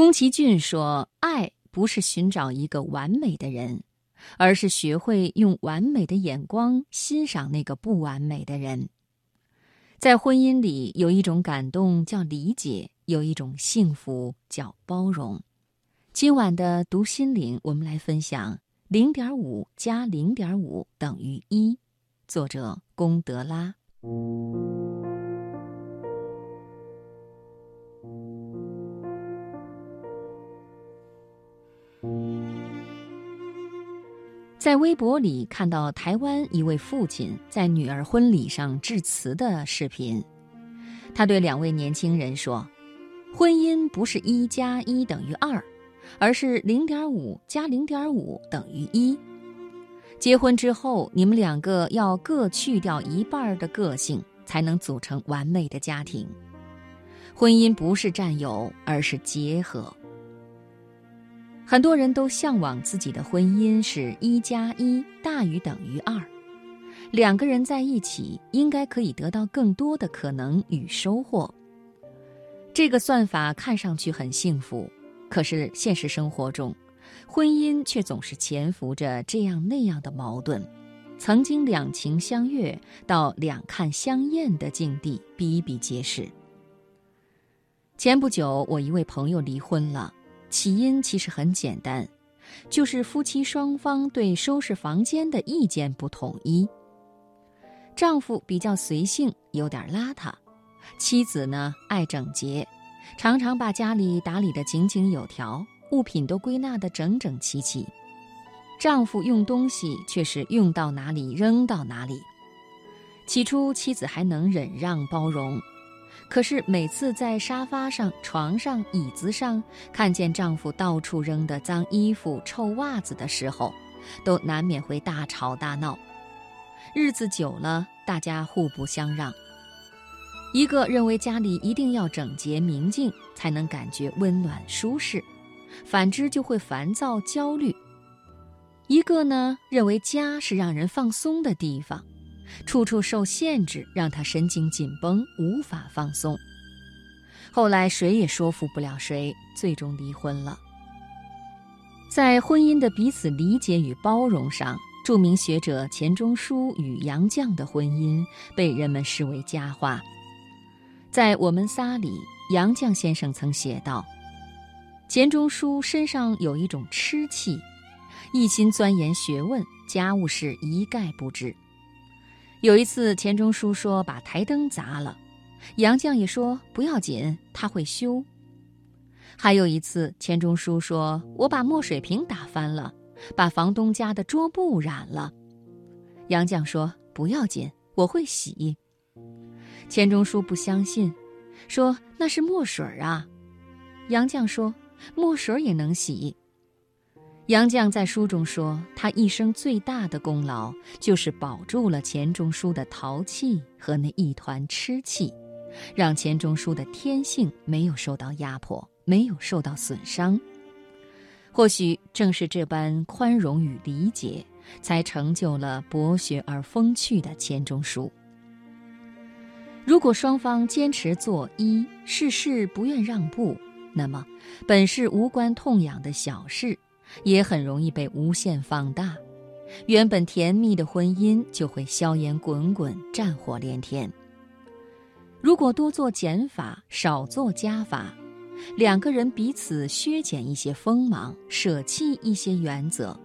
宫崎骏说：“爱不是寻找一个完美的人，而是学会用完美的眼光欣赏那个不完美的人。”在婚姻里，有一种感动叫理解，有一种幸福叫包容。今晚的读心灵，我们来分享零点五加零点五等于一，作者龚德拉。在微博里看到台湾一位父亲在女儿婚礼上致辞的视频，他对两位年轻人说：“婚姻不是一加一等于二，而是零点五加零点五等于一。结婚之后，你们两个要各去掉一半的个性，才能组成完美的家庭。婚姻不是占有，而是结合。”很多人都向往自己的婚姻是一加一大于等于二，两个人在一起应该可以得到更多的可能与收获。这个算法看上去很幸福，可是现实生活中，婚姻却总是潜伏着这样那样的矛盾，曾经两情相悦到两看相厌的境地比比皆是。前不久，我一位朋友离婚了。起因其实很简单，就是夫妻双方对收拾房间的意见不统一。丈夫比较随性，有点邋遢；妻子呢爱整洁，常常把家里打理得井井有条，物品都归纳得整整齐齐。丈夫用东西却是用到哪里扔到哪里。起初，妻子还能忍让包容。可是每次在沙发上、床上、椅子上看见丈夫到处扔的脏衣服、臭袜子的时候，都难免会大吵大闹。日子久了，大家互不相让。一个认为家里一定要整洁明净才能感觉温暖舒适，反之就会烦躁焦虑；一个呢，认为家是让人放松的地方。处处受限制，让他神经紧绷，无法放松。后来谁也说服不了谁，最终离婚了。在婚姻的彼此理解与包容上，著名学者钱钟书与杨绛的婚姻被人们视为佳话。在《我们仨》里，杨绛先生曾写道：“钱钟书身上有一种痴气，一心钻研学问，家务事一概不知。”有一次，钱钟书说把台灯砸了，杨绛也说不要紧，他会修。还有一次，钱钟书说我把墨水瓶打翻了，把房东家的桌布染了，杨绛说不要紧，我会洗。钱钟书不相信，说那是墨水啊，杨绛说墨水也能洗。杨绛在书中说，他一生最大的功劳就是保住了钱钟书的淘气和那一团痴气，让钱钟书的天性没有受到压迫，没有受到损伤。或许正是这般宽容与理解，才成就了博学而风趣的钱钟书。如果双方坚持做一，事事不愿让步，那么本是无关痛痒的小事。也很容易被无限放大，原本甜蜜的婚姻就会硝烟滚滚、战火连天。如果多做减法，少做加法，两个人彼此削减一些锋芒，舍弃一些原则，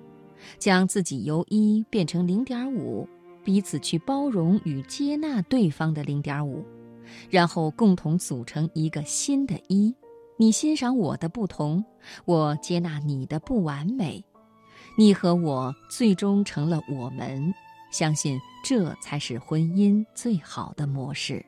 将自己由一变成零点五，彼此去包容与接纳对方的零点五，然后共同组成一个新的一。你欣赏我的不同，我接纳你的不完美，你和我最终成了我们。相信这才是婚姻最好的模式。